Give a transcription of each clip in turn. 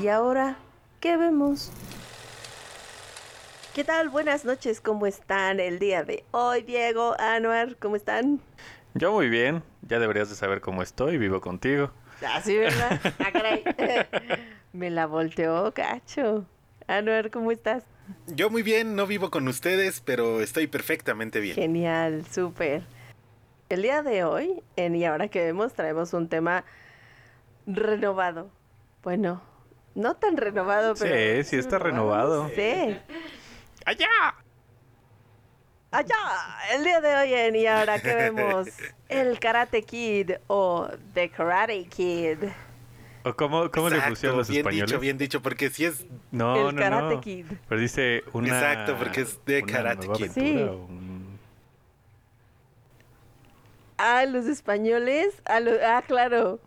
Y ahora, ¿qué vemos? ¿Qué tal? Buenas noches, ¿cómo están el día de hoy, Diego, Anuar? ¿Cómo están? Yo muy bien, ya deberías de saber cómo estoy, vivo contigo. Así, ¿verdad? Ah, caray. Me la volteó, cacho. Anuar, ¿cómo estás? Yo muy bien, no vivo con ustedes, pero estoy perfectamente bien. Genial, súper. El día de hoy, en Y ahora que vemos, traemos un tema renovado. Bueno, no tan renovado, pero... Sí, sí está renovado. Sí. ¡Allá! Allá, el día de hoy en Y ahora que vemos el Karate Kid o The Karate Kid. ¿O cómo, cómo le Exacto, pusieron los bien españoles? dicho, bien dicho, porque si es No, El no, Karate no. Kid. Pero dice una... Exacto, porque es de Karate Kid. aventura, Sí. un- Ah, los españoles. Ah, lo- ah, claro.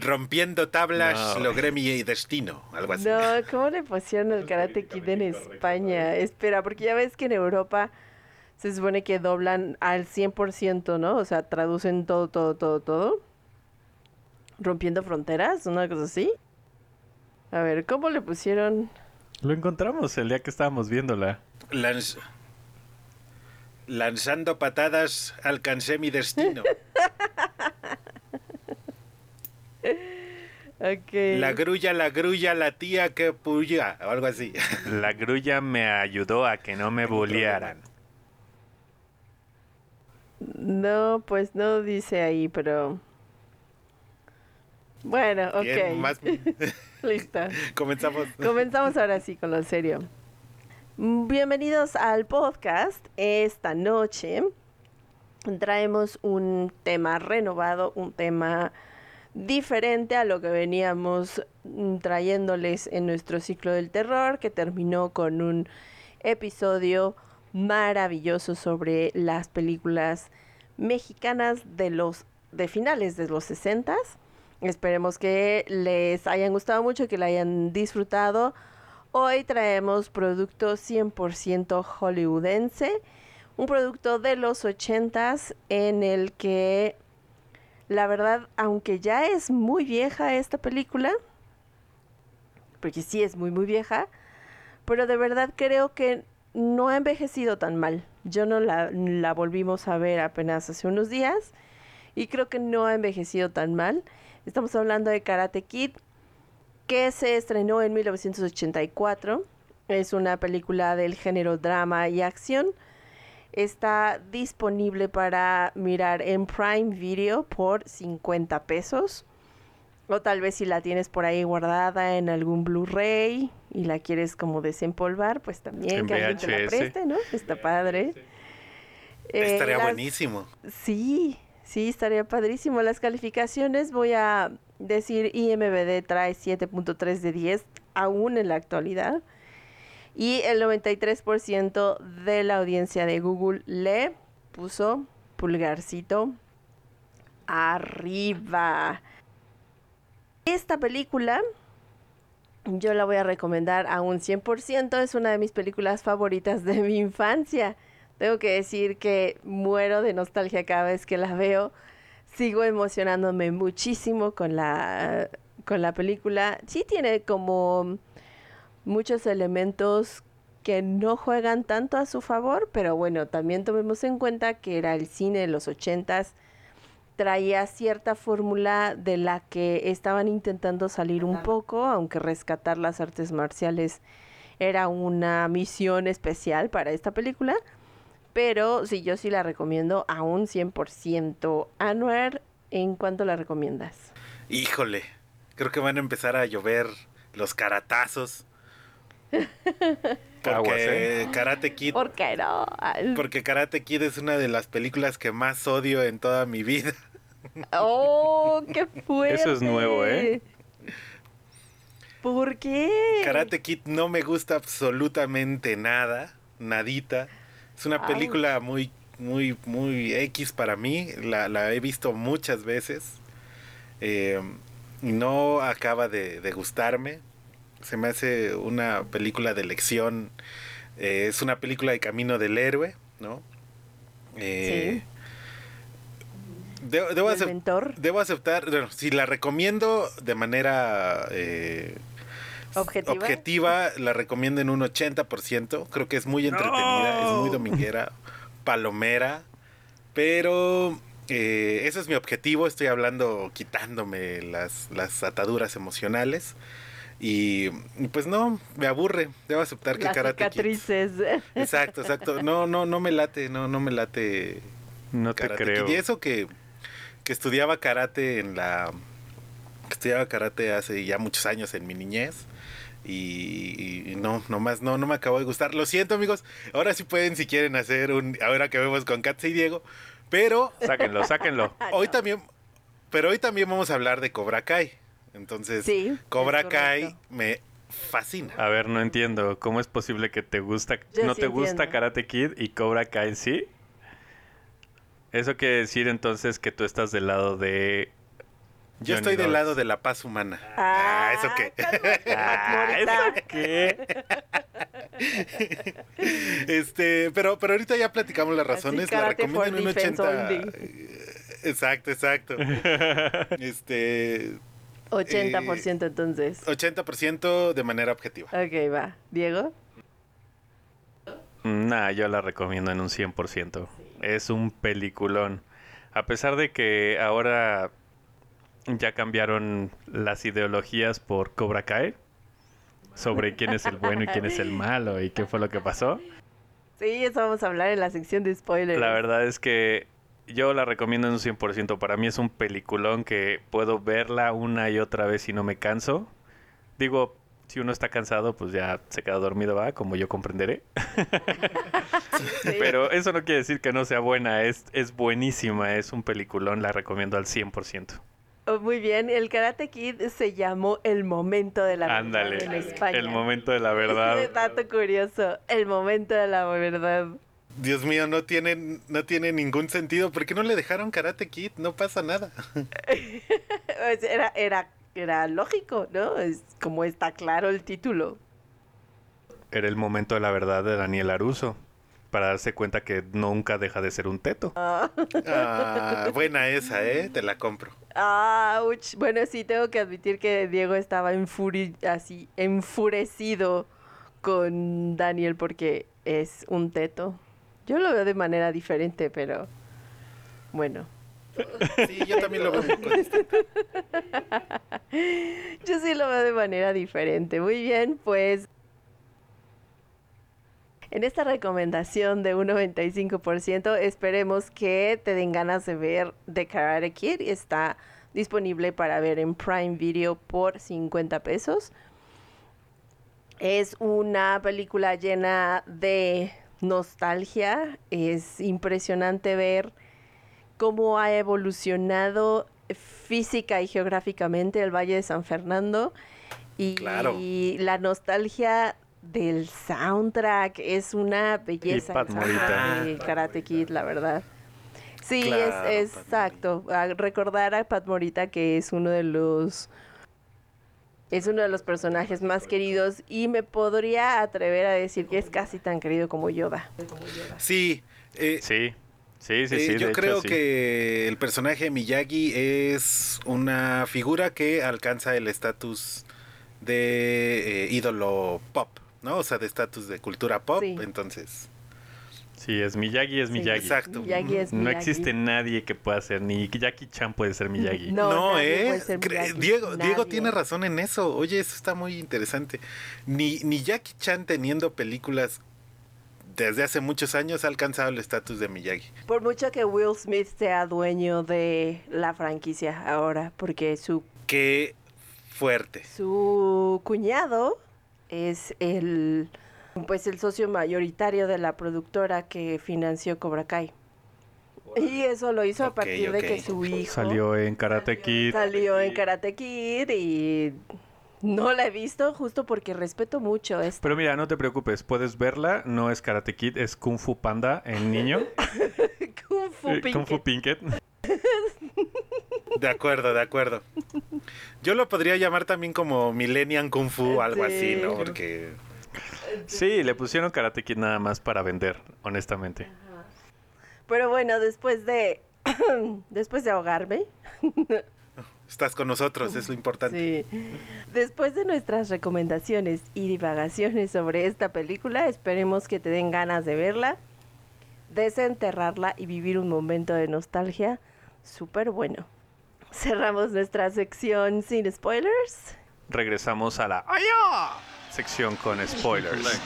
Rompiendo tablas, No. logré mi destino, algo así. No, ¿cómo le pusieron el Karate Kid en España? Espera, porque ya ves que en Europa se supone que doblan al 100%, ¿no? O sea, traducen todo, todo, todo, todo. Rompiendo fronteras, una cosa así. A ver, ¿cómo le pusieron? Lo encontramos el día que estábamos viéndola. Lanz- Lanzando patadas, alcancé mi destino. Ok. La grulla, la grulla, la tía que puya, o algo así. La grulla me ayudó a que no me bullearan. No, pues no dice ahí, pero... Bueno, ok. Bien, más- Listo. Comenzamos. Comenzamos ahora sí con lo serio. Bienvenidos al podcast. Esta noche traemos un tema renovado, un tema diferente a lo que veníamos mm, trayéndoles en nuestro ciclo del terror, que terminó con un episodio maravilloso sobre las películas mexicanas de los de finales de los 60 Esperemos que les hayan gustado mucho, que la hayan disfrutado. Hoy traemos producto 100% hollywoodense, un producto de los 80s en el que la verdad, aunque ya es muy vieja esta película, porque sí es muy muy vieja, pero de verdad creo que no ha envejecido tan mal. Yo no la, la volvimos a ver apenas hace unos días y creo que no ha envejecido tan mal. Estamos hablando de Karate Kid, que se estrenó en 1984. Es una película del género drama y acción. Está disponible para mirar en Prime Video por 50 pesos. O tal vez si la tienes por ahí guardada en algún Blu-ray y la quieres como desempolvar, pues también En que alguien te la preste, ¿no? Está padre. Eh, Estaría las- buenísimo. Sí, sí, estaría padrísimo. Las calificaciones, voy a decir, IMBD trae 7.3 de 10, aún en la actualidad. Y el 93% de la audiencia de Google le puso pulgarcito arriba. Esta película yo la voy a recomendar a un 100%. Es una de mis películas favoritas de mi infancia. Tengo que decir que muero de nostalgia cada vez que la veo. Sigo emocionándome muchísimo con la, con la película. Sí tiene como muchos elementos que no juegan tanto a su favor, pero bueno, también tomemos en cuenta que era el cine de los ochentas, traía cierta fórmula de la que estaban intentando salir un poco, aunque rescatar las artes marciales era una misión especial para esta película. Pero sí, yo sí la recomiendo a un 100%. Anuar, ¿en cuánto la recomiendas? Híjole, creo que van a empezar a llover los caratazos. Porque ¿eh? Karate Kid, ¿Por qué no? Porque Karate Kid es una de las películas que más odio en toda mi vida. ¡Oh, qué fuerte! Eso es nuevo, ¿eh? ¿Por qué? Karate Kid no me gusta absolutamente nada, nadita. Es una película muy, muy, muy X para mí. La, la he visto muchas veces. Eh, y no acaba de, de gustarme. Se me hace una película de lección. Eh, es una película de camino del héroe, ¿no? Eh, de- debo, ¿Del acep- mentor? debo aceptar, bueno, si la recomiendo de manera eh, ¿Objetiva? objetiva, la recomiendo en un 80%. Creo que es muy entretenida, es muy dominguera, palomera. Pero eh, ese es mi objetivo. Estoy hablando quitándome las, las ataduras emocionales. Y, pues no, me aburre. Debo aceptar que Las Karate Kid- cicatrices. Exacto, exacto. No, no, no me late, no, no me late No te Karate creo. Kid. Y eso que, que estudiaba karate en la. que estudiaba karate hace ya muchos años en mi niñez. Y, y no, nomás no, no me acabó de gustar. Lo siento, amigos. Ahora sí pueden, si quieren, hacer un. Ahora que vemos con Katze y Diego. Pero Sáquenlo, sáquenlo. hoy también. Pero hoy también vamos a hablar de Cobra Kai. Entonces, Sí, Cobra Kai me fascina. A ver, no entiendo. ¿Cómo es posible que te gusta, Yo no sí te gusta. Karate Kid y Cobra Kai sí? Eso quiere decir entonces que tú estás del lado de. Yo Johnny estoy del lado de la paz humana. Ah, ¿eso qué? Ah. ¿eso qué? Este, pero, pero ahorita ya platicamos las razones. La karate recomiendo en for un defense 80. only. Exacto, exacto. Este, 80% entonces. 80% de manera objetiva. Ok, va. ¿Diego? Nah, yo la recomiendo en un 100%. Es un peliculón. A pesar de que ahora ya cambiaron las ideologías por Cobra Kai sobre quién es el bueno y quién es el malo y qué fue lo que pasó. Sí, eso vamos a hablar en la sección de spoilers. La verdad es que yo la recomiendo en un 100%. Para mí es un peliculón que puedo verla una y otra vez y no me canso. Digo, si uno está cansado, pues ya se queda dormido, va, como yo comprenderé. Sí. Pero eso no quiere decir que no sea buena, es, es buenísima, es un peliculón, la recomiendo al 100%. Oh, muy bien, el Karate Kid se llamó El Momento de la Verdad en España. el momento de la verdad. Dato curioso, el momento de la verdad. Dios mío, no tiene, no tiene ningún sentido. ¿Por qué no le dejaron Karate Kid? No pasa nada. Pues Era, era, era lógico, ¿no? Es como está claro el título. Era el momento de la verdad de Daniel Aruso, para darse cuenta que nunca deja de ser un teto. Ah, buena esa, ¿eh? Te la compro. Ouch. Bueno, sí, tengo que admitir que Diego estaba enfuri así, enfurecido con Daniel porque es un teto. Yo lo veo de manera diferente, pero bueno. Sí, yo también lo veo. Yo sí lo veo de manera diferente. Muy bien, pues en esta recomendación de un 95% esperemos que te den ganas de ver The Karate Kid. Está disponible para ver en Prime Video por 50 pesos. Es una película llena de nostalgia. Es impresionante ver cómo ha evolucionado física y geográficamente el Valle de San Fernando y Claro. la nostalgia del soundtrack es una belleza el Pat Morita. de Karate Kid, la verdad. Sí, Claro, es, Pat exacto. A recordar a Pat Morita que es uno de los es uno de los personajes más queridos y me podría atrever a decir que es casi tan querido como Yoda. Sí, eh, Sí, sí, sí, Eh, sí. yo hecho, creo sí. que el personaje de Miyagi es una figura que alcanza el estatus de eh, ídolo pop, ¿no? O sea, de estatus de cultura pop. Sí. Entonces, Sí, es Miyagi, es Sí. Miyagi. exacto. Miyagi es No Miyagi. existe nadie que pueda ser, ni Jackie Chan puede ser Miyagi. No, No, nadie ¿eh? puede ser Cre- Miyagi, Diego, Diego tiene razón en eso. Oye, eso está muy interesante. Ni, ni Jackie Chan teniendo películas desde hace muchos años ha alcanzado el estatus de Miyagi. Por mucho que Will Smith sea dueño de la franquicia ahora, porque su, Qué fuerte. su cuñado es el pues el socio mayoritario de la productora que financió Cobra Kai. Y eso lo hizo a partir de que su hijo Salió en Karate Kid. salió en Karate Kid y no la he visto justo porque respeto mucho esto. Pero mira, no te preocupes, puedes verla. No es Karate Kid, es Kung Fu Panda en niño. Kung Fu Eh, Kung Fu Pinkett. Pinkett. De acuerdo, de acuerdo. Yo lo podría llamar también como Millennium Kung Fu algo así, ¿no? Porque Sí, le pusieron Karate Kid nada más para vender, honestamente. Pero bueno, después de después de ahogarme, estás con nosotros, es lo importante. sí. Después de nuestras recomendaciones y divagaciones sobre esta película, esperemos que te den ganas de verla, desenterrarla y vivir un momento de nostalgia súper bueno. Cerramos nuestra sección sin spoilers. Regresamos a la ¡Aya! Sección con spoilers.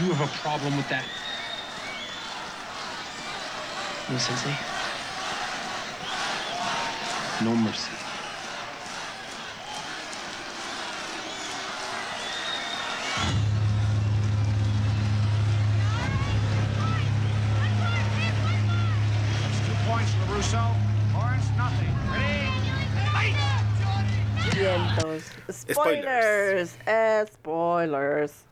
You have a problem with that. No, Sensei. No mercy. Spoilers. Spoilers.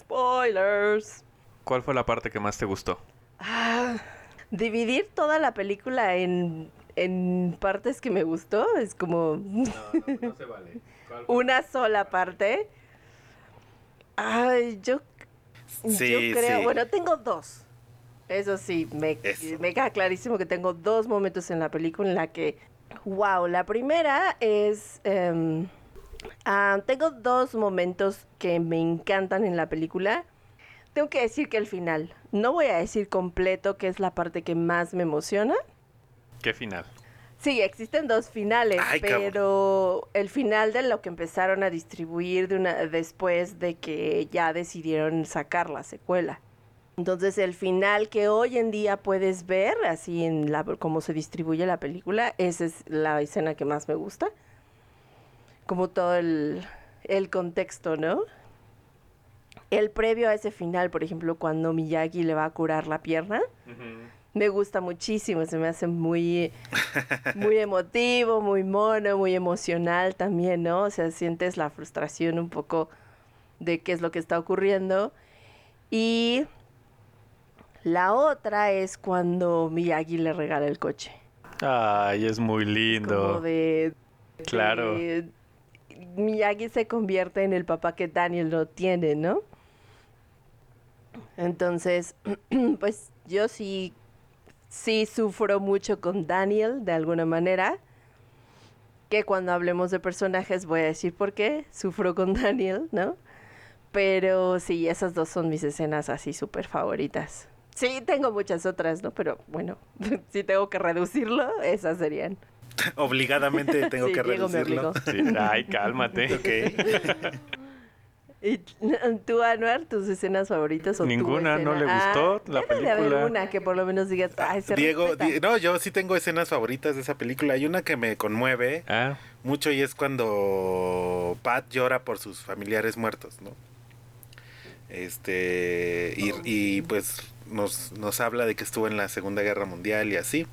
Spoilers. ¿Cuál fue la parte que más te gustó? Ah, dividir toda la película en, en partes que me gustó es como no se vale. una sola parte. Ay, yo, Sí, yo creo, sí. bueno, tengo dos. Eso sí, me, Eso. me queda clarísimo que tengo dos momentos en la película en la que, wow, la primera es, em, ah, tengo dos momentos que me encantan en la película. Tengo que decir que el final, no voy a decir completo que es la parte que más me emociona. ¿Qué final? Sí, existen dos finales, Ay, cabrón. pero el final de lo que empezaron a distribuir de una, después de que ya decidieron sacar la secuela. Entonces el final que hoy en día puedes ver, así en la cómo se distribuye la película, esa es la escena que más me gusta. Como todo el, el contexto, ¿no? El previo a ese final, por ejemplo, cuando Miyagi le va a curar la pierna, me gusta muchísimo, se me hace muy, muy emotivo, muy mono, muy emocional también, ¿no? O sea, sientes la frustración un poco de qué es lo que está ocurriendo. Y la otra es cuando Miyagi le regala el coche. Ay, es muy Como lindo. de, Claro. de- Miyagi se convierte en el papá que Daniel no tiene, ¿no? Entonces, pues yo sí, sí sufro mucho con Daniel de alguna manera. Que cuando hablemos de personajes voy a decir por qué sufro con Daniel, ¿no? Pero sí, esas dos son mis escenas así súper favoritas. Sí, tengo muchas otras, ¿no? Pero bueno, si tengo que reducirlo, esas serían. Obligadamente tengo Sí, que Diego reducirlo. Sí, Ay, cálmate. Ok. ¿Y tú, Anuar, tus escenas favoritas o tu Ninguna, ¿no le gustó Ah, la debe de haber película? una que por lo menos digas, ay, se Diego, respeta". Di- no, yo sí tengo escenas favoritas de esa película. Hay una que me conmueve Ah, mucho y es cuando Pat llora por sus familiares muertos, ¿no? Este, y, y, pues nos, nos habla de que estuvo en la Segunda Guerra Mundial y así.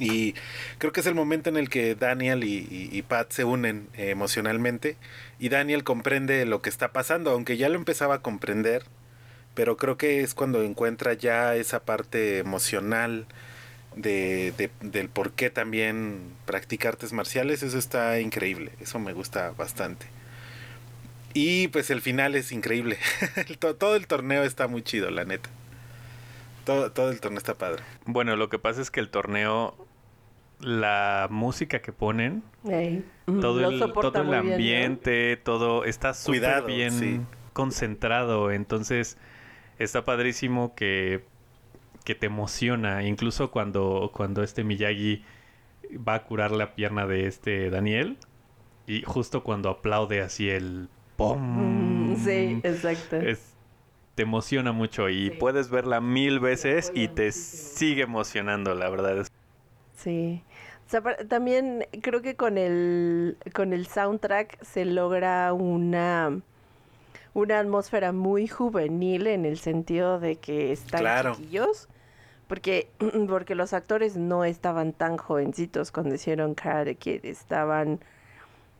Y creo que es el momento en el que Daniel y, Pat se unen eh, emocionalmente y Daniel comprende lo que está pasando, aunque ya lo empezaba a comprender, pero creo que es cuando encuentra ya esa parte emocional de, de- del por qué también practica artes marciales, eso está increíble, eso me gusta bastante. Y pues el final es increíble, todo el torneo está muy chido, la neta. Todo, todo el torneo está padre. bueno, lo que pasa es que el torneo, la música que ponen, Ey, todo lo el, todo el muy bien, ¿no? ambiente, todo está súper bien sí. concentrado. Entonces, está padrísimo que, que te emociona. Incluso cuando, cuando este Miyagi va a curar la pierna de este Daniel. Y justo cuando aplaude así el ¡pum! Mm, sí, exacto. es- te emociona mucho y puedes verla mil veces y te sigue emocionando, la verdad. Sí. Sea, también creo que con el, con el soundtrack se logra una, una atmósfera muy juvenil en el sentido de que están Claro. chiquillos. Porque, porque los actores no estaban tan jovencitos cuando hicieron Karate Kid, estaban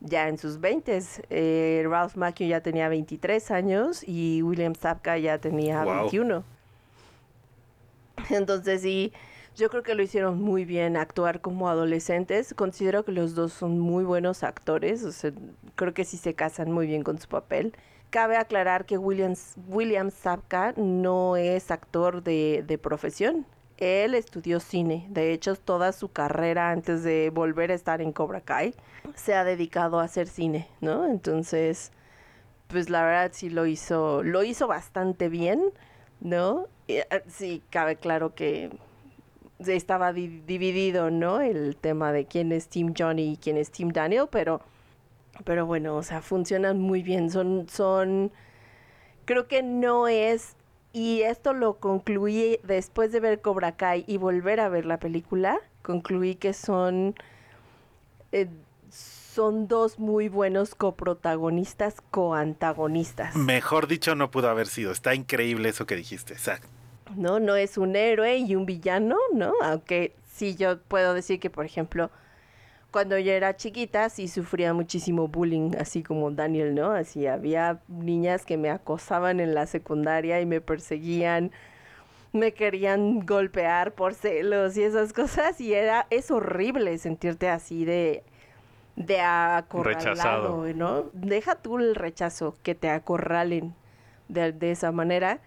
ya en sus 20 eh, Ralph Macchio ya tenía 23 años y William Sapka ya tenía Wow. 21. Entonces sí, yo creo que lo hicieron muy bien actuar como adolescentes. Considero que los dos son muy buenos actores. O sea, creo que sí se casan muy bien con su papel. Cabe aclarar que Williams, William Sapka no es actor de, de profesión. Él estudió cine. De hecho, toda su carrera antes de volver a estar en Cobra Kai se ha dedicado a hacer cine, ¿no? Entonces, pues la verdad sí lo hizo, lo hizo bastante bien, ¿no? Eh, sí, cabe claro que estaba di- dividido, ¿no? El tema de quién es Team Johnny y quién es Team Daniel, pero, pero bueno, o sea, funcionan muy bien. Son, son, creo que no es, y esto lo concluí después de ver Cobra Kai y volver a ver la película, concluí que son, eh, son dos muy buenos coprotagonistas, coantagonistas. Mejor dicho, no pudo haber sido. Está increíble eso que dijiste. Exacto. ¿No? No es un héroe y un villano, ¿no? Aunque sí yo puedo decir que, por ejemplo, cuando yo era chiquita sí sufría muchísimo bullying, así como Daniel, ¿no? Así había niñas que me acosaban en la secundaria y me perseguían, me querían golpear por celos y esas cosas y era es horrible sentirte así de de acorralado, Rechazado. ¿no? Deja tú el rechazo, que te acorralen de, de esa manera.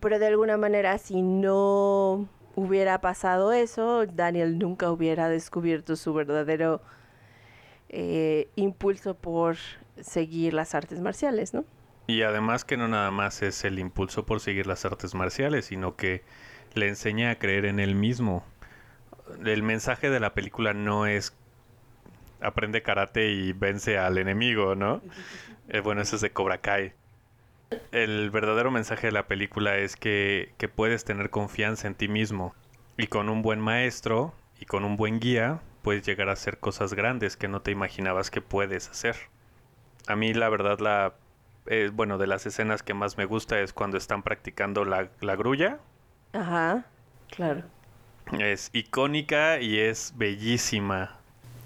Pero de alguna manera, si no hubiera pasado eso, Daniel nunca hubiera descubierto su verdadero eh, impulso por seguir las artes marciales, ¿no? Y además que no nada más es el impulso por seguir las artes marciales, sino que le enseña a creer en él mismo. El mensaje de la película no es aprende karate y vence al enemigo, ¿no? Eh, bueno, eso es de Cobra Kai. El verdadero mensaje de la película es que, que puedes tener confianza en ti mismo. Y con un buen maestro y con un buen guía puedes llegar a hacer cosas grandes que no te imaginabas que puedes hacer. A mí la verdad la... eh, bueno, de las escenas que más me gusta es cuando están practicando la, la grulla. Ajá, claro. Es icónica y es bellísima.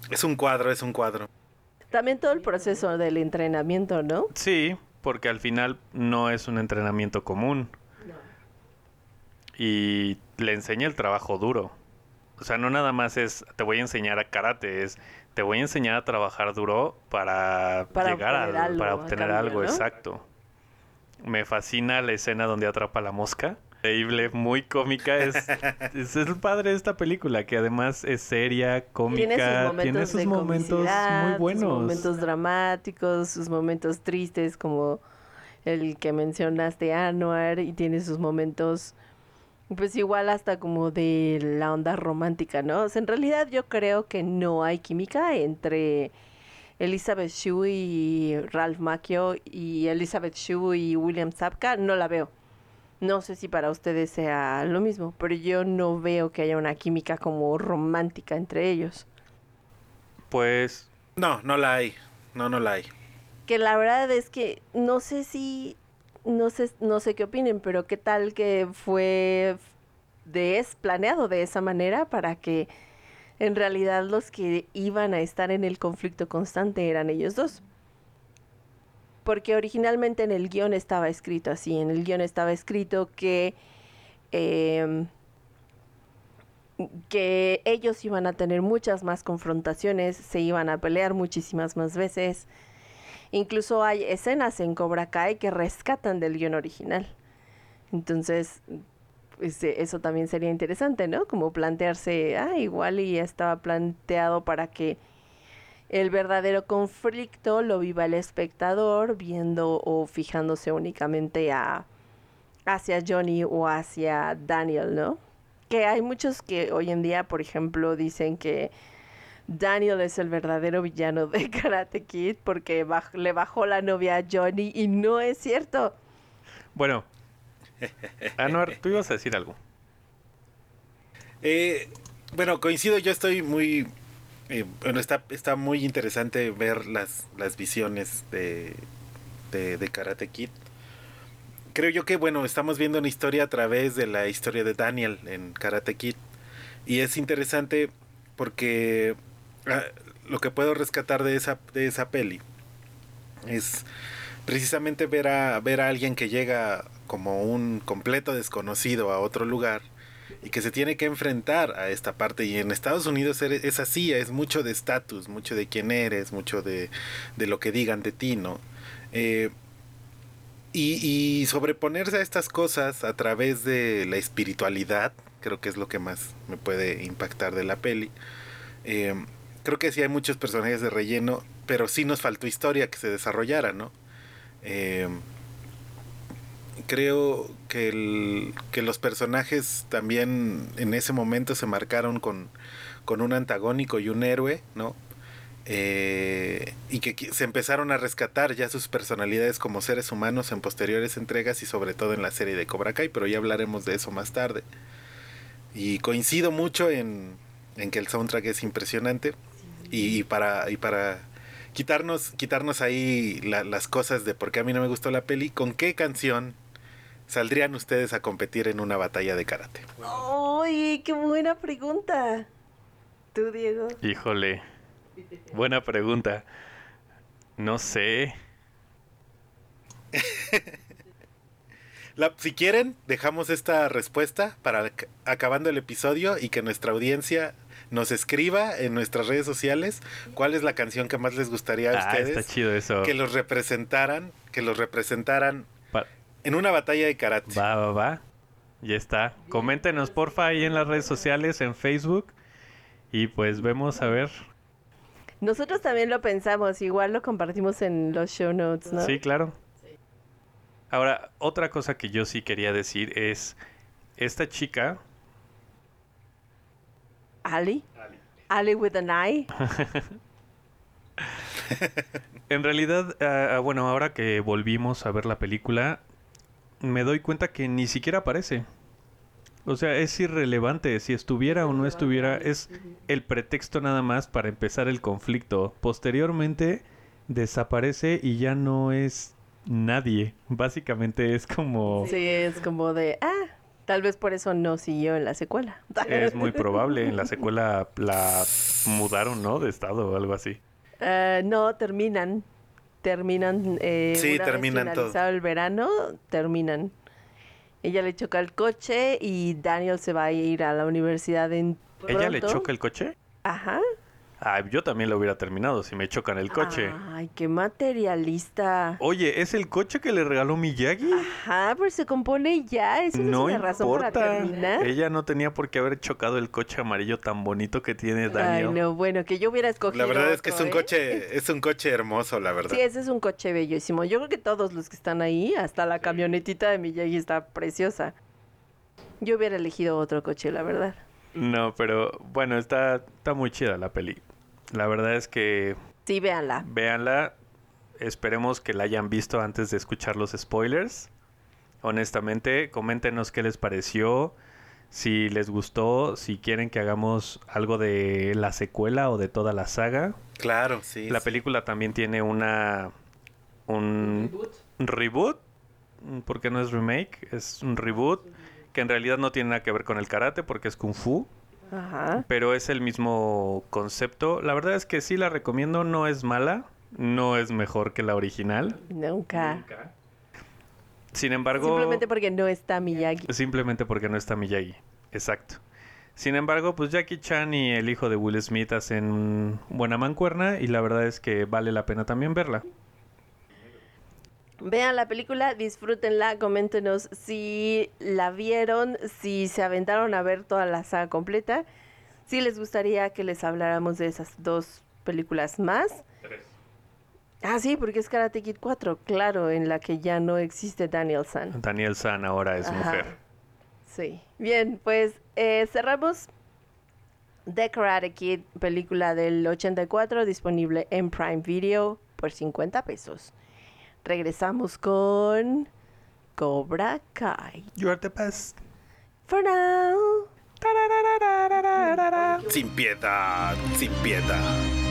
Es un cuadro, es un cuadro. También todo el proceso del entrenamiento, ¿no? Sí, porque al final no es un entrenamiento común. Y le enseña el trabajo duro. O sea, no nada más es te voy a enseñar a karate, es te voy a enseñar a trabajar duro para, Para llegar obtener a, algo para a obtener cambio, algo, ¿no? exacto. Me fascina la escena donde atrapa la mosca. Increíble, muy cómica. Es, es el padre de esta película, que además es seria, cómica, Tiene sus momentos, tiene sus de momentos comicidad, muy buenos. Sus momentos dramáticos, sus momentos tristes, como el que mencionaste, Anwar, y tiene sus momentos, pues igual hasta como de la onda romántica, ¿no? O sea, en realidad yo creo que no hay química entre Elizabeth Shue y Ralph Macchio y Elizabeth Shue y William Sapka, no la veo. No sé si para ustedes sea lo mismo, pero yo no veo que haya una química como romántica entre ellos. Pues No, no la hay. No, no la hay. Que la verdad es que no sé si, no sé, no sé qué opinen, pero qué tal que fue de es planeado de esa manera para que en realidad los que iban a estar en el conflicto constante eran ellos dos. Porque originalmente en el guion estaba escrito así, en el guion estaba escrito que em, que ellos iban a tener muchas más confrontaciones, se iban a pelear muchísimas más veces. Incluso hay escenas en Cobra Kai que rescatan del guion original. Entonces, pues, eh, eso también sería interesante, ¿no? Como plantearse, ah, igual y estaba planteado para que el verdadero conflicto lo viva el espectador viendo o fijándose únicamente a hacia Johnny o hacia Daniel, ¿no? Que hay muchos que hoy en día, por ejemplo, dicen que Daniel es el verdadero villano de Karate Kid porque baj- le bajó la novia a Johnny y no es cierto. Bueno, Anuar, tú ibas a decir algo. Eh, bueno, coincido, yo estoy muy... eh, bueno, está, está muy interesante ver las, las visiones de, de, de Karate Kid. Creo yo que, bueno, estamos viendo una historia a través de la historia de Daniel en Karate Kid. Y es interesante porque ah, lo que puedo rescatar de esa, de esa peli es precisamente ver a, ver a alguien que llega como un completo desconocido a otro lugar y que se tiene que enfrentar a esta parte. Y en Estados Unidos es así, es mucho de estatus, mucho de quién eres, mucho de, de lo que digan de ti, ¿no? Eh, y, y sobreponerse a estas cosas a través de la espiritualidad, creo que es lo que más me puede impactar de la peli. Eh, creo que sí hay muchos personajes de relleno, pero sí nos faltó historia que se desarrollara, ¿no? Eh, creo que, el- que los personajes también en ese momento se marcaron con, con un antagónico y un héroe, ¿no? Eh, y que se empezaron a rescatar ya sus personalidades como seres humanos en posteriores entregas y sobre todo en la serie de Cobra Kai, pero ya hablaremos de eso más tarde. Y coincido mucho en, en que el soundtrack es impresionante y, para, y para quitarnos, quitarnos ahí la- las cosas de por qué a mí no me gustó la peli, ¿con qué canción saldrían ustedes a competir en una batalla de karate? ¡Ay, qué buena pregunta! ¿Tú, Diego? Híjole. Buena pregunta. No sé. La- si quieren, dejamos esta respuesta para ac- acabando el episodio y que nuestra audiencia nos escriba en nuestras redes sociales cuál es la canción que más les gustaría a Ah, está ustedes chido eso. que los representaran, que los representaran en una batalla de karate. Va, va, va. Ya está. Coméntenos porfa ahí en las redes sociales, en Facebook. Y pues vemos a ver. Nosotros también lo pensamos, igual lo compartimos en los show notes, ¿no? Sí, claro. Ahora, otra cosa que yo sí quería decir es, esta chica, Ali. Ali with an eye. en realidad, ah, ah, bueno, ahora que volvimos a ver la película, me doy cuenta que ni siquiera aparece. O sea, es irrelevante si estuviera o no estuviera, es el pretexto nada más para empezar el conflicto. Posteriormente desaparece y ya no es nadie. Básicamente es como... Sí, es como de, ah, tal vez por eso no siguió en la secuela. Es muy probable. En la secuela la mudaron, ¿no? De estado o algo así. Eh, no, terminan. Terminan. Eh, Sí, una vez todo. finalizado el verano, terminan. Ella le choca el coche y Daniel se va a ir a la universidad en. ¿Ella le choca el coche? Ajá. Ah, yo también lo hubiera terminado si me chocan el coche. Ay, qué materialista. Oye, ¿es el coche que le regaló Miyagi? Ajá, pero se compone ya. Esa no es una razón para importa. terminar. Ella no tenía por qué haber chocado el coche amarillo tan bonito que tiene Ay, Daniel. no, bueno, que yo hubiera escogido. La verdad es que es un ¿eh? coche, es un coche hermoso, la verdad. Sí, ese es un coche bellísimo. Yo creo que todos los que están ahí, hasta la camionetita de Miyagi está preciosa. Yo hubiera elegido otro coche, la verdad. No, pero bueno, está, está muy chida la peli. La verdad es que Sí, véanla. véanla. Esperemos que la hayan visto antes de escuchar los spoilers. Honestamente, coméntenos qué les pareció. Si les gustó, si quieren que hagamos algo de la secuela o de toda la saga. Claro, sí. La sí. película también tiene una un reboot, mm, porque no es remake, es un reboot que en realidad no tiene nada que ver con el karate porque es kung fu, Ajá. pero es el mismo concepto. La verdad es que sí la recomiendo, no es mala, no es mejor que la original. Nunca. Sin embargo, Simplemente porque no está Miyagi. simplemente porque no está Miyagi. Exacto. Sin embargo, pues Jackie Chan y el hijo de Will Smith hacen buena mancuerna y la verdad es que vale la pena también verla. Vean la película, disfrútenla, coméntenos si la vieron, si se aventaron a ver toda la saga completa, si les gustaría que les habláramos de esas dos películas más. Ah, sí, porque es Karate Kid 4, claro, en la que ya no existe Daniel San. Daniel San ahora es Ajá. mujer. Sí. Bien, pues eh, cerramos The Karate Kid, película del 84, disponible en Prime Video por 50 pesos. Regresamos con Cobra Kai. You are the best. For now. Sin piedad, sin piedad.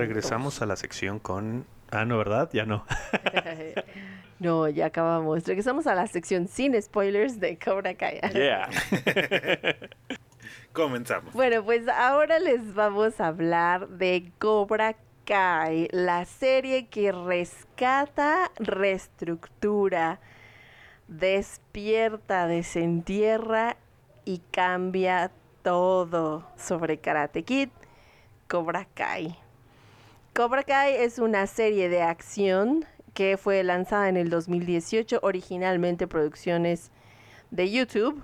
Regresamos a la sección con... Ah, no, ¿verdad? Ya no. no, ya acabamos. Regresamos a la sección sin spoilers de Cobra Kai. Yeah. Comenzamos. Bueno, pues ahora les vamos a hablar de Cobra Kai, la serie que rescata, reestructura, despierta, desentierra y cambia todo sobre Karate Kid, Cobra Kai. Cobra Kai es una serie de acción que fue lanzada en el 2018, originalmente producciones de YouTube.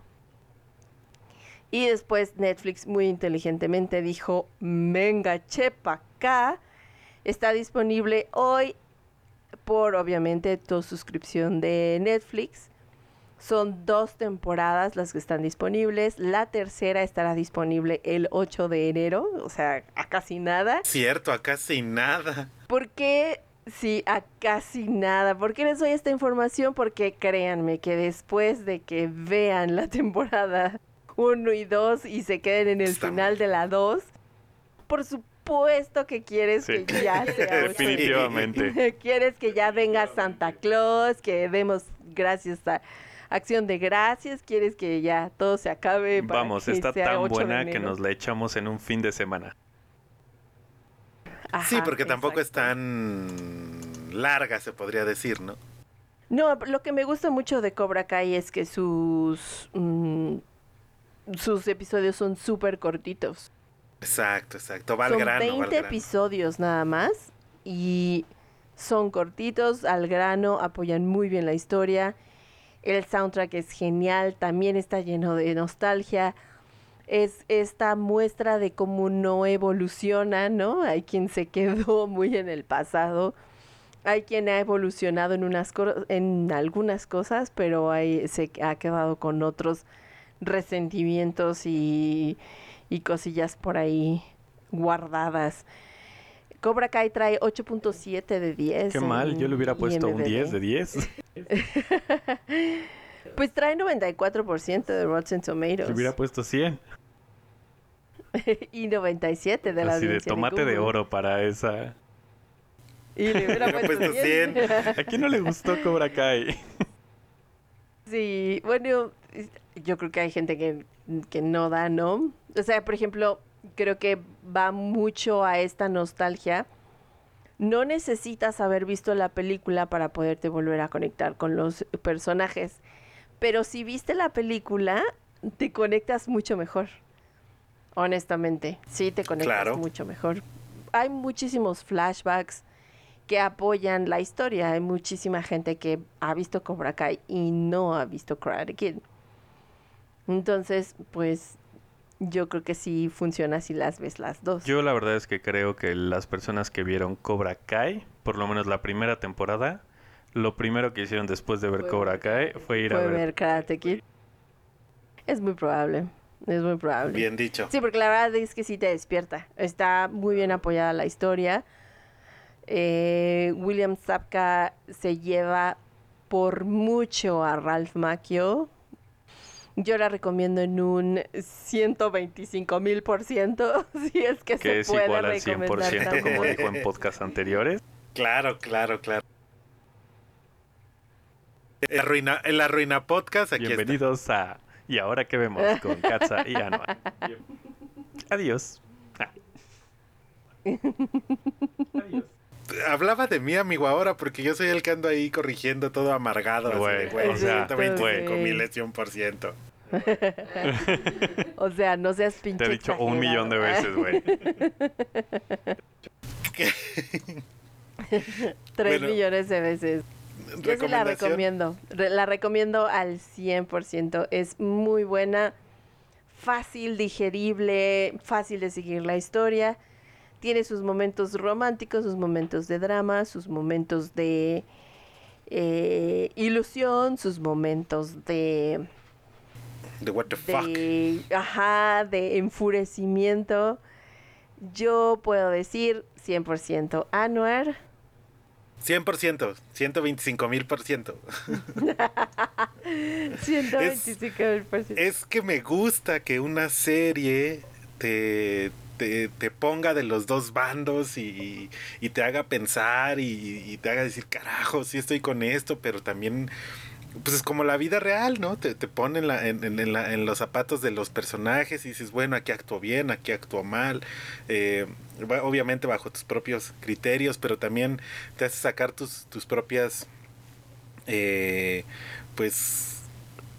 Y después Netflix muy inteligentemente dijo, venga, chepa. Está disponible hoy por obviamente tu suscripción de Netflix. Son dos temporadas las que están disponibles. La tercera estará disponible el 8 de enero, o sea, a casi nada. Cierto, a casi nada. ¿Por qué? Sí, a casi nada. ¿Por qué les doy esta información? Porque créanme que después de que vean la temporada 1 y 2 y se queden en el Está final de la 2, por supuesto que quieres Sí. que ya sea 8 de Definitivamente. Quieres que ya venga Santa Claus, que demos gracias a Acción de Gracias, quieres que ya todo se acabe. para Vamos, que está sea tan 8 de buena que nos la echamos en un fin de semana. sí, porque tampoco es tan larga, se podría decir, ¿no? No, lo que me gusta mucho de Cobra Kai es que sus mm, sus episodios son súper cortitos. Exacto, exacto. Va al son grano, va al 20 grano. episodios nada más y son cortitos, al grano, apoyan muy bien la historia. El soundtrack es genial, también está lleno de nostalgia. Es esta muestra de cómo no evoluciona, ¿no? Hay quien se quedó muy en el pasado. Hay quien ha evolucionado en unas en algunas cosas, pero hay, se ha quedado con otros resentimientos y, y cosillas por ahí guardadas. Cobra Kai trae 8.7 de 10. Qué mal, yo le hubiera puesto un IMDb. 10 de 10. Pues trae 94% de Rotten Tomatoes Le hubiera puesto 100. y 97 de la Así de tomate de Google. oro para esa. Y le hubiera puesto puesto 100. ¿A quién no le gustó Cobra Kai? Sí, bueno, yo creo que hay gente que, que no da, ¿no? O sea, por ejemplo, creo que va mucho a esta nostalgia. No necesitas haber visto la película para poderte volver a conectar con los personajes. Pero si viste la película, te conectas mucho mejor. Honestamente, sí te conectas Claro. mucho mejor. Hay muchísimos flashbacks que apoyan la historia. Hay muchísima gente que ha visto Cobra Kai y no ha visto Karate Kid. Entonces, pues yo creo que sí funciona si las ves las dos. Yo la verdad es que creo que las personas que vieron Cobra Kai, por lo menos la primera temporada, lo primero que hicieron después de ver Fue Cobra Kai fue ir a ver Karate Kid. Es muy probable. Es muy probable. Bien dicho. Sí, porque la verdad es que sí te despierta. Está muy bien apoyada la historia. Eh, William Zapka se lleva por mucho a Ralph Macchio. Yo la recomiendo en un 125 mil por ciento, si es que, Que se es puede igual al recomendar 100%, como dijo en podcast anteriores. Claro, claro, claro. El Arruina, el Arruina Podcast, aquí está. Bienvenidos a Y ahora qué vemos con Katza y Anua. Adiós. Ah. Adiós. Hablaba de mí, amigo, ahora, porque yo soy el que ando ahí corrigiendo todo amargado. Güey, güey, o sea, 125 güey. mil es 100%. O sea, no seas pinche Te he dicho un millón de exagerado. veces, güey. Tres Bueno, millones de veces. Yo sí la recomiendo. Re- la recomiendo al 100%. Es muy buena, fácil, digerible, fácil de seguir la historia. Tiene sus momentos románticos, sus momentos de drama, sus momentos de eh, ilusión, sus momentos de, De what the fuck. de, ajá, de enfurecimiento. Yo puedo decir 100% Anuar. 100%, 125 mil por ciento. 125 mil por ciento. Es que me gusta que una serie te, te, ponga de los dos bandos y, te haga pensar y, te haga decir, carajo, sí estoy con esto, pero también pues es como la vida real, ¿no? Te, te pone en, los zapatos de los personajes y dices, bueno, aquí actuó bien, aquí actuó mal. Eh, obviamente bajo tus propios criterios, pero también te hace sacar tus, tus propias, eh, pues...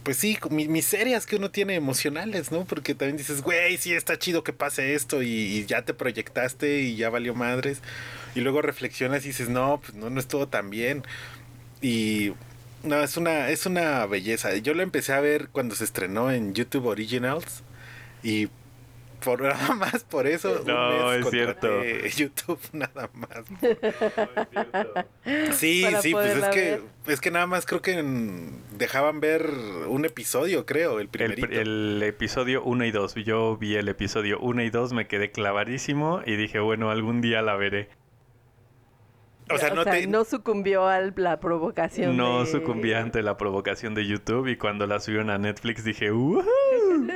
Pues sí, mi- miserias que uno tiene emocionales, ¿no? Porque también dices, güey, sí está chido que pase esto y, ya te proyectaste y ya valió madres. Y luego reflexionas y dices, no, pues no, no estuvo tan bien. Y no, es una, es una belleza. Yo lo empecé a ver cuando se estrenó en YouTube Originals y por nada más por eso un No, mes es cierto. contraté YouTube nada más. Sí, Para sí, pues es que es que nada más creo que en- dejaban ver un episodio, creo, el El, primerito. el episodio 1 y 2. Yo vi el episodio 1 y 2, me quedé clavadísimo y dije, bueno, algún día la veré. O sea, no te no sucumbió a la provocación. No de- sucumbí ante la provocación de YouTube y cuando la subieron a Netflix dije, "Uh".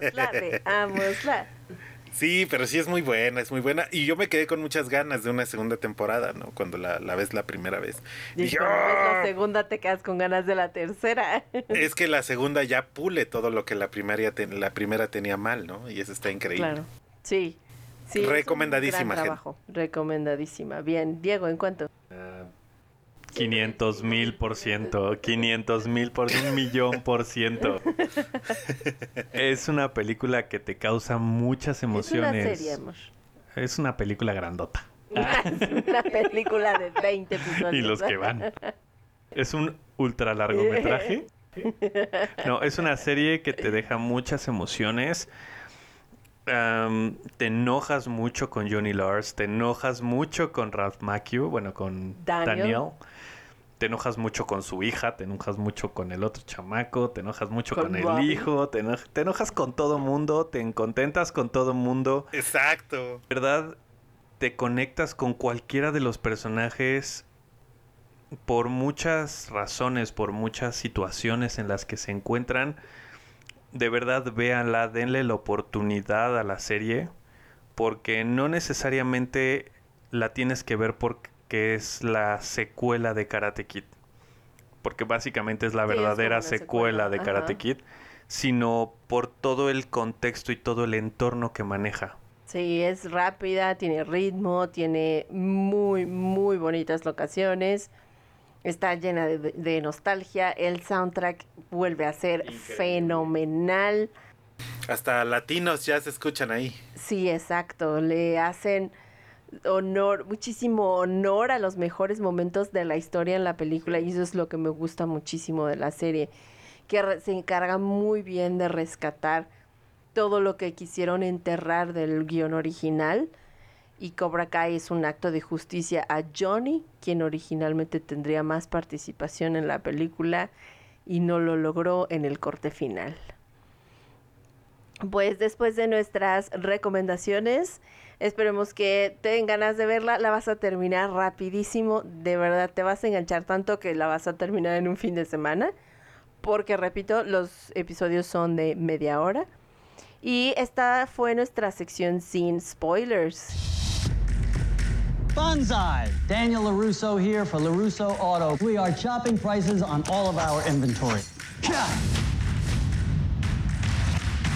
Amosla, veámosla. Sí, pero sí es muy buena, es muy buena. Y yo me quedé con muchas ganas de una segunda temporada, ¿no? Cuando la, la ves la primera vez. Y Dije, cuando ves "Ah". la segunda te quedas con ganas de la tercera. Es que la segunda ya pule todo lo que la primera, ten- la primera tenía mal, ¿no? Y eso está increíble. Claro. Sí. Sí Recomendadísima, gran gente. trabajo. Recomendadísima. Bien, Diego, ¿en cuánto? 500 mil por ciento, 500 mil por un millón por ciento. Es una película que te causa muchas emociones. Es una serie, amor. Es una película grandota. es una película de 20 episodios. Y los que van. Es un ultra largometraje. No, es una serie que te deja muchas emociones. Te enojas mucho con Johnny Lars, te enojas mucho con Ralph Macchio, bueno, con Daniel. Daniel. Te enojas mucho con su hija, te enojas mucho con el otro chamaco, te enojas mucho Con con, el hijo, te, eno- te enojas con todo mundo, te contentas con todo mundo. Exacto. ¿verdad? Te conectas con cualquiera de los personajes por muchas razones, por muchas situaciones en las que se encuentran. De verdad, véanla, denle la oportunidad a la serie, porque no necesariamente la tienes que ver porque es la secuela de Karate Kid. Porque básicamente es la Sí, es como verdadera secuela, secuela, de Karate ajá. Kid, sino por todo el contexto y todo el entorno que maneja. Sí, es rápida, tiene ritmo, tiene muy, muy bonitas locaciones. Está llena de, de nostalgia. El soundtrack vuelve a ser fenomenal. Hasta latinos ya se escuchan ahí. Sí, exacto. Le hacen honor, muchísimo honor a los mejores momentos de la historia en la película y eso es lo que me gusta muchísimo de la serie, que se encarga muy bien de rescatar todo lo que quisieron enterrar del guion original y Cobra Kai es un acto de justicia a Johnny, quien originalmente tendría más participación en la película y no lo logró en el corte final. Pues después de nuestras recomendaciones, esperemos que te ganas de verla. La vas a terminar rapidísimo. De verdad, te vas a enganchar tanto que la vas a terminar en un fin de semana. Porque, repito, los episodios son de media hora. Y esta fue nuestra sección sin spoilers. Bonsai! Daniel LaRusso here for LaRusso Auto. We are chopping prices on all of our inventory. Cha!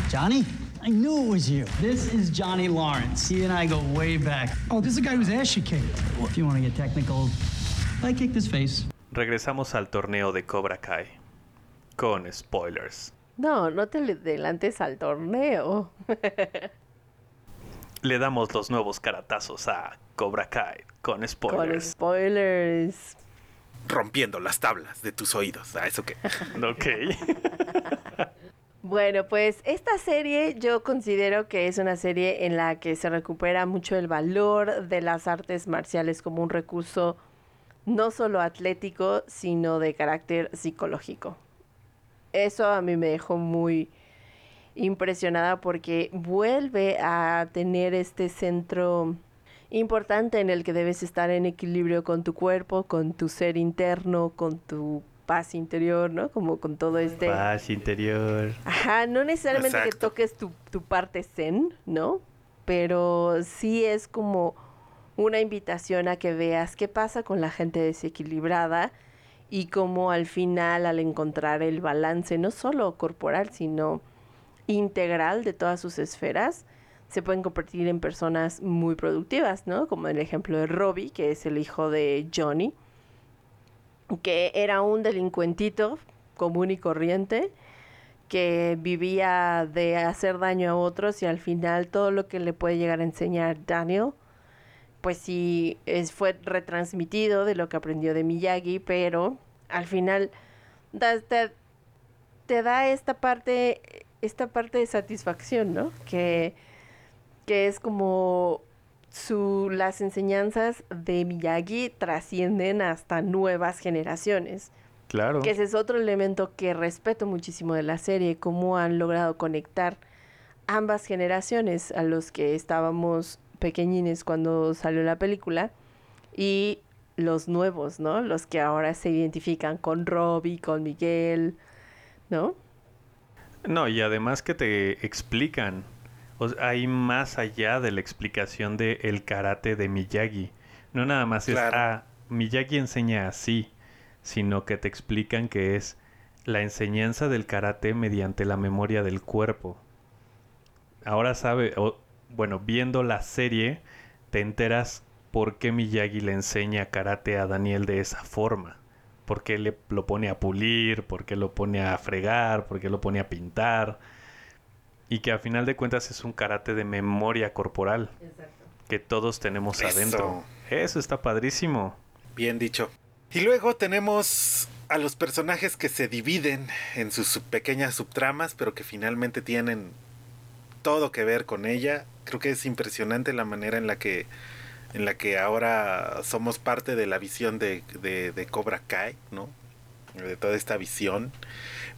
Johnny? I knew it was you. This is Johnny Lawrence. He and I go way back. Oh, this is the guy who's ass you kicked. If you want to get technical, I kicked his face. Regresamos al torneo de Cobra Kai. Con spoilers. No, no te le adelantes al torneo. Le damos los nuevos caratazos a Cobra Kai con Con spoilers. spoilers. Rompiendo las tablas de tus oídos. ¿A eso qué? Ok. Bueno, pues esta serie yo considero que es una serie en la que se recupera mucho el valor de las artes marciales como un recurso no solo atlético, sino de carácter psicológico. Eso a mí me dejó muy impresionada porque vuelve a tener este centro importante en el que debes estar en equilibrio con tu cuerpo, con tu ser interno, con tu paz interior, ¿no? Como con todo este... Paz interior. Ajá, no necesariamente que toques tu, tu parte zen, ¿no? pero sí es como una invitación a que veas qué pasa con la gente desequilibrada y cómo al final al encontrar el balance no solo corporal, sino integral de todas sus esferas, se pueden convertir en personas muy productivas, ¿no? Como el ejemplo de Robbie, que es el hijo de Johnny, que era un delincuentito común y corriente, que vivía de hacer daño a otros y al final todo lo que le puede llegar a enseñar Daniel, pues sí, fue retransmitido de lo que aprendió de Miyagi, pero al final te da esta parte, esta parte de satisfacción, ¿no? Que, que es como su, las enseñanzas de Miyagi trascienden hasta nuevas generaciones. Claro. Que ese es otro elemento que respeto muchísimo de la serie, cómo han logrado conectar ambas generaciones a los que estábamos pequeñines cuando salió la película y los nuevos, ¿no? Los que ahora se identifican con Robbie, con Miguel, ¿no? No, y además que te explican, o sea, hay más allá de la explicación del el karate de Miyagi. No nada más es, ah, Miyagi enseña así, sino que te explican que es la enseñanza del karate mediante la memoria del cuerpo. Ahora sabe, o, bueno, viendo la serie, te enteras por qué Miyagi le enseña karate a Daniel de esa forma. ¿Por qué le, lo pone a pulir? ¿Por qué lo pone a fregar? ¿Por qué lo pone a pintar? Y que a final de cuentas es un karate de memoria corporal que todos tenemos Eso. adentro. Eso está padrísimo. Bien dicho. Y luego tenemos a los personajes que se dividen en sus sub- pequeñas subtramas, pero que finalmente tienen todo que ver con ella. Creo que es impresionante la manera en la que en la que ahora somos parte de la visión de, de, de Cobra Kai, ¿no? De toda esta visión.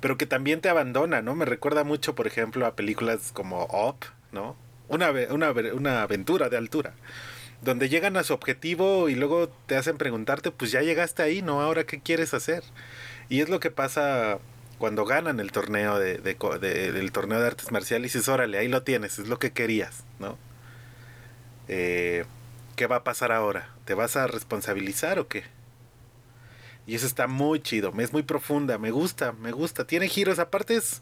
Pero que también te abandona, ¿no? Me recuerda mucho, por ejemplo, a películas como Up, ¿no? Una, una, una aventura de altura donde llegan a su objetivo y luego te hacen preguntarte, pues ya llegaste ahí, ¿no? Ahora, ¿qué quieres hacer? Y es lo que pasa cuando ganan el torneo de, de de- del torneo de artes marciales y dices, órale, ahí lo tienes, es lo que querías, ¿no? Eh, ¿Qué va a pasar ahora? ¿Te vas a responsabilizar o qué? Y eso está muy chido, es muy profunda, me gusta, me gusta. Tiene giros, aparte es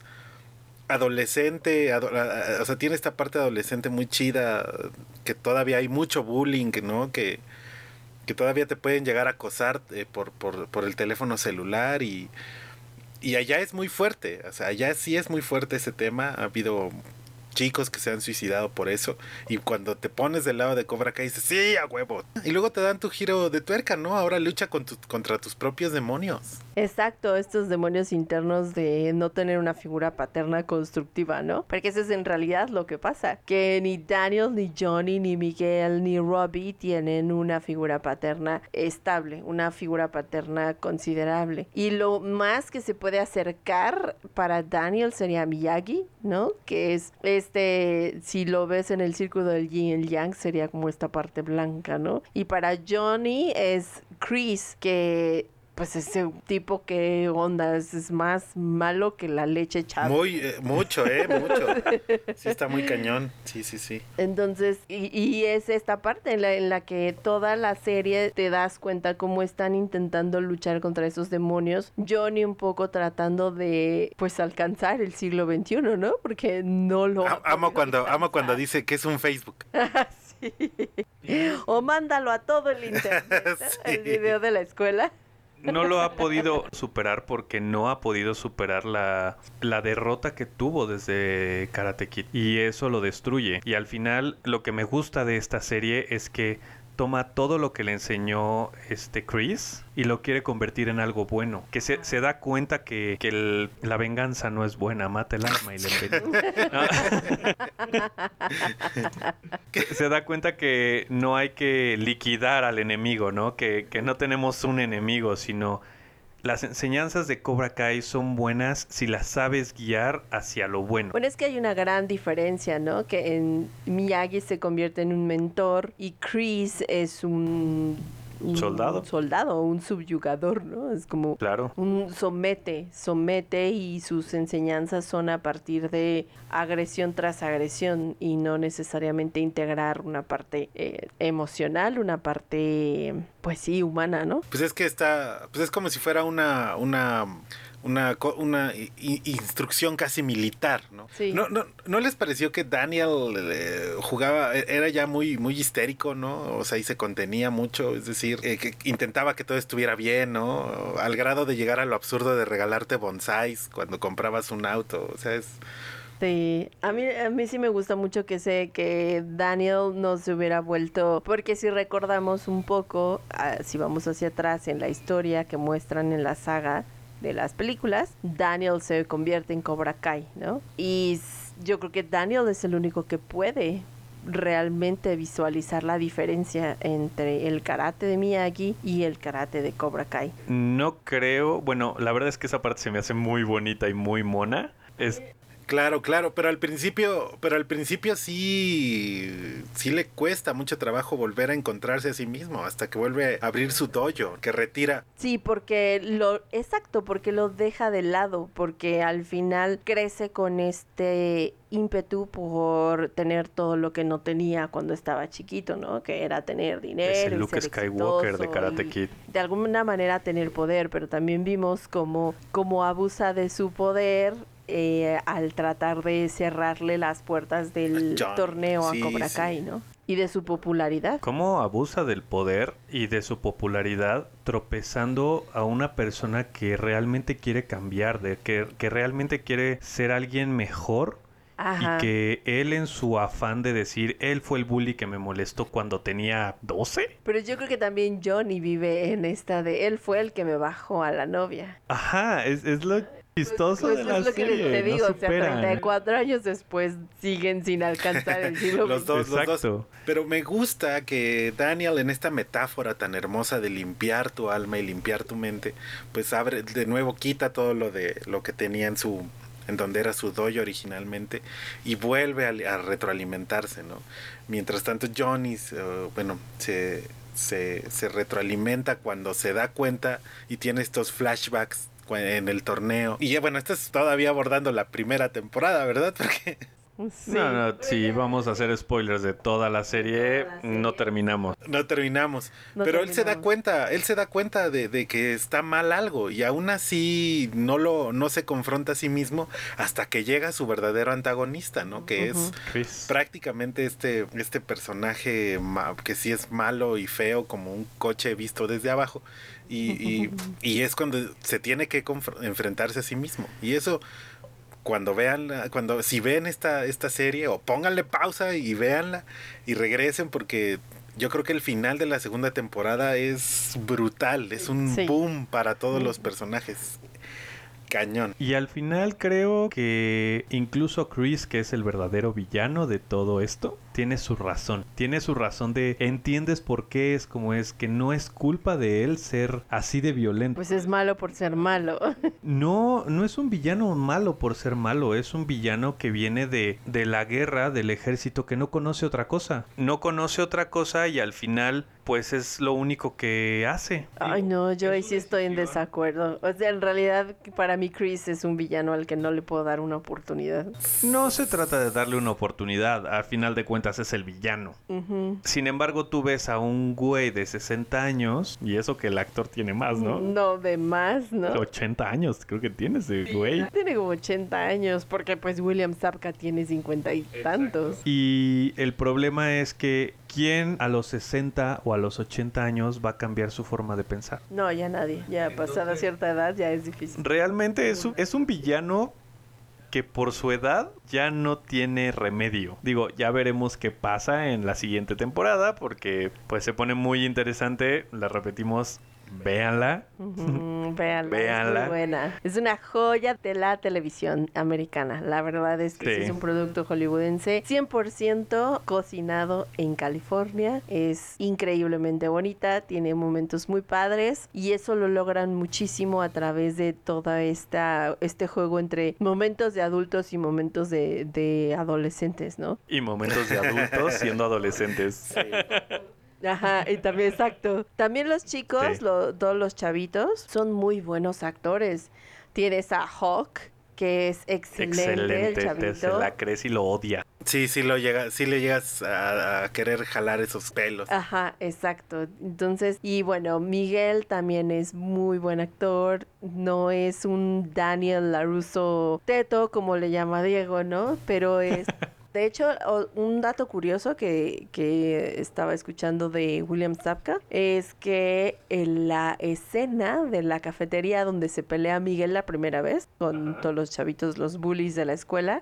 adolescente, ado- o sea, tiene esta parte adolescente muy chida, que todavía hay mucho bullying, ¿no? Que, que todavía te pueden llegar a acosar eh, por, por, por el teléfono celular y, y allá es muy fuerte, o sea, allá sí es muy fuerte ese tema, ha habido chicos que se han suicidado por eso y cuando te pones del lado de Cobra Kai dices, sí, a huevo. Y luego te dan tu giro de tuerca, ¿no? Ahora lucha con tu- contra tus propios demonios. Exacto, estos demonios internos de no tener una figura paterna constructiva, ¿no? Porque eso es en realidad lo que pasa, que ni Daniel, ni Johnny, ni Miguel, ni Robbie tienen una figura paterna estable, una figura paterna considerable. Y lo más que se puede acercar para Daniel sería Miyagi, ¿no? Que es este, si lo ves en el círculo del yin y el yang, sería como esta parte blanca, ¿no? Y para Johnny es Chris, que pues ese tipo que onda es, más malo que la leche echada. Muy, eh, mucho, ¿eh? Mucho. Sí, está muy cañón. Sí, sí, sí. Entonces, y, y es esta parte en la, en la que toda la serie te das cuenta cómo están intentando luchar contra esos demonios. Johnny un poco tratando de, pues, alcanzar el siglo XXI, ¿no? Porque no lo... Amo cuando, amo cuando dice que es un Facebook. Sí. O mándalo a todo el internet, el video de la escuela. No lo ha podido superar porque no ha podido superar la, la derrota que tuvo desde Karate Kid. Y eso lo destruye. Y al final lo que me gusta de esta serie es que toma todo lo que le enseñó este Chris y lo quiere convertir en algo bueno. Que se, se da cuenta que, que la venganza no es buena, mata el alma y le se da cuenta que no hay que liquidar al enemigo, ¿no? Que, que no tenemos un enemigo, sino las enseñanzas de Cobra Kai son buenas si las sabes guiar hacia lo bueno. Bueno, es que hay una gran diferencia, ¿no? Que en Miyagi se convierte en un mentor y Chris es un un Soldado. soldado, un subyugador, ¿no? Es como Claro. un somete, somete y sus enseñanzas son a partir de agresión tras agresión y no necesariamente integrar una parte eh, emocional, una parte, pues sí, humana, ¿no? Pues es que está, pues es como si fuera una, una, una, una instrucción casi militar, ¿no? Sí. ¿No, no, ¿No les pareció que Daniel eh, jugaba, e- era ya muy, muy histérico, ¿no? O sea, y se contenía mucho, es decir, eh, que intentaba que todo estuviera bien, ¿no? Al grado de llegar a lo absurdo de regalarte bonsáis cuando comprabas un auto, o sea, es... Sí, a mí, a mí sí me gusta mucho que sé que Daniel no se hubiera vuelto, porque si recordamos un poco, ah, si vamos hacia atrás en la historia que muestran en la saga de las películas, Daniel se convierte en Cobra Kai, ¿no? Y yo creo que Daniel es el único que puede realmente visualizar la diferencia entre el karate de Miyagi y el karate de Cobra Kai. No creo, bueno, la verdad es que esa parte se me hace muy bonita y muy mona. Es Claro, claro, pero al principio, pero al principio sí, sí le cuesta mucho trabajo volver a encontrarse a sí mismo, hasta que vuelve a abrir su dojo, que retira Sí, porque lo, exacto, porque lo deja de lado, porque al final crece con este ímpetu por tener todo lo que no tenía cuando estaba chiquito, ¿no? Que era tener dinero. Es el y Luke ser Skywalker de Karate Kid. De alguna manera tener poder, pero también vimos cómo, cómo abusa de su poder eh, al tratar de cerrarle las puertas del torneo a sí, Cobra sí. Kai, ¿no? Y de su popularidad. cómo abusa del poder y de su popularidad tropezando a una persona que realmente quiere cambiar, de que, que realmente quiere ser alguien mejor Ajá. y que él en su afán de decir él fue el bully que me molestó cuando tenía 12. Pero yo creo que también Johnny vive en esta de él fue el que me bajó a la novia. Ajá, es, es lo chistoso Pues de es lo que te no digo, o sea, superan. 34 años después siguen sin alcanzar el siglo los dos, los Exacto. dos. Pero me gusta que Daniel en esta metáfora tan hermosa de limpiar tu alma y limpiar tu mente, pues abre de nuevo quita todo lo de lo que tenía en su en donde era su dojo originalmente y vuelve a, a retroalimentarse, ¿no? Mientras tanto Johnny, eh, bueno, se, se, se retroalimenta cuando se da cuenta y tiene estos flashbacks en el torneo. Y bueno, esto es todavía abordando la primera temporada, ¿verdad? Porque Sí. No, no, si vamos a hacer spoilers de toda la serie, no terminamos. No terminamos. No Pero él se da cuenta, él se da cuenta de, de que está mal algo y aún así no lo, no se confronta a sí mismo hasta que llega su verdadero antagonista, ¿no? Que es Chris. prácticamente este, este personaje que sí es malo y feo como un coche visto desde abajo. Y, y- y es cuando se tiene que enfrentarse a sí mismo. Y eso cuando vean, la- cuando si ven esta, esta serie o pónganle pausa y véanla y regresen porque yo creo que el final de la segunda temporada es brutal, es un Sí. boom para todos los personajes. Cañón. Y al final creo que incluso Chris, que es el verdadero villano de todo esto, tiene su razón. Tiene su razón de entiendes por qué es como es, que no es culpa de él ser así de violento. Pues es malo por ser malo. No, no es un villano malo por ser malo, es un villano que viene de, de la guerra, del ejército, que no conoce otra cosa. No conoce otra cosa y al final, pues es lo único que hace. Ay, no, yo ahí sí estoy en desacuerdo. O sea, en realidad, para mí Chris es un villano al que no le puedo dar una oportunidad. No se trata de darle una oportunidad, a final de cuentas es el villano. Sin embargo, tú ves a un güey de 60 años, y eso que el actor tiene más, ¿no? No, de más, ¿no? 80 años, creo que tiene ese güey. Tiene como 80 años, porque pues William Sapka tiene 50 y tantos. Y el problema es que ¿quién a los 60 o a los 80 años va a cambiar su forma de pensar? No, ya nadie. Ya pasada cierta edad ya es difícil. Realmente es un, es un villano que por su edad ya no tiene remedio. Digo, ya veremos qué pasa en la siguiente temporada porque pues se pone muy interesante. La repetimos, véanla. Ujú, véanla, Véanla. Es muy buena. Es una joya de la televisión americana. La verdad es que sí Sí. es un producto hollywoodense 100% cocinado en California. Es increíblemente bonita, tiene momentos muy padres y eso lo logran muchísimo a través de toda esta este juego entre momentos de adultos y momentos de, de adolescentes, ¿no? Y momentos de adultos siendo adolescentes. Ajá, y también, exacto. También los chicos, Sí. lo- todos los chavitos, son muy buenos actores. Tienes a Hawk, que es excelente, el Excelente, te, chavito. se la crees y lo odia. Sí, sí, lo llega, sí le llegas a, a querer jalar esos pelos. Ajá, exacto. Entonces, y bueno, Miguel también es muy buen actor. No es un Daniel Laruso teto, como le llama Diego, ¿no? Pero es. De hecho, un dato curioso que, que estaba escuchando de William Zapka es que en la escena de la cafetería donde se pelea Miguel la primera vez con todos los chavitos, los bullies de la escuela,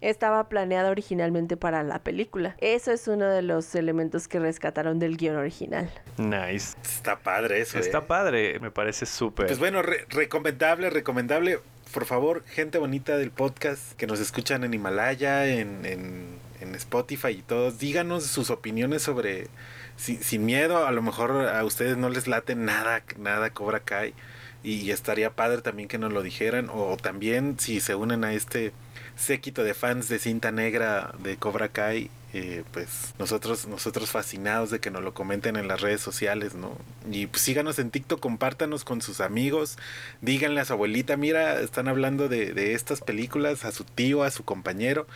estaba planeada originalmente para la película. Eso es uno de los elementos que rescataron del guion original. Nice. Está padre eso. Está ¿eh? padre, me parece súper. Pues bueno, re- recomendable, recomendable. Por favor, gente bonita del podcast que nos escuchan en Himalaya, en, en, Spotify y todos, díganos sus opiniones sobre, sin, sin miedo, a lo mejor a ustedes no les late nada, nada Cobra Kai. Y estaría padre también que nos lo dijeran. O también si se unen a este séquito de fans de cinta negra de Cobra Kai, eh, pues nosotros, nosotros fascinados de que nos lo comenten en las redes sociales, ¿no? Y pues síganos en TikTok, compártanos con sus amigos, díganle a su abuelita, mira, están hablando de, de estas películas, a su tío, a su compañero.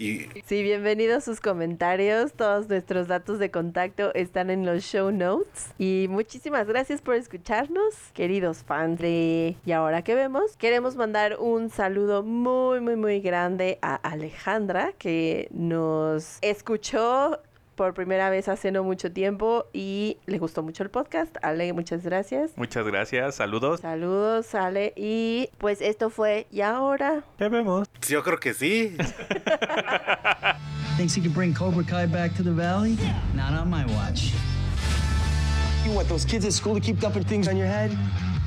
Sí, bienvenidos sus comentarios. Todos nuestros datos de contacto están en los show notes. Y muchísimas gracias por escucharnos, queridos fans Y ahora que vemos. Queremos mandar un saludo muy, muy, muy grande a Alejandra, que nos escuchó por primera vez hace no mucho tiempo y le gustó mucho el podcast. Ale, muchas gracias. Muchas gracias, saludos. Saludos, Ale. Y pues esto fue Y ahora. Ya vemos. yo creo que sí. Thinks he can bring Cobra Kai back to the valley? Not on my watch. You want those kids at school to keep dumping things on your head?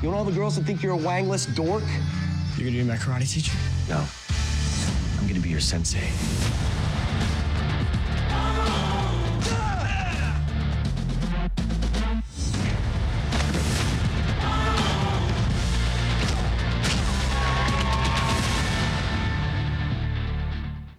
You want all the girls to think you're a wangless dork? You're gonna be my karate teacher? No. I'm gonna be your sensei.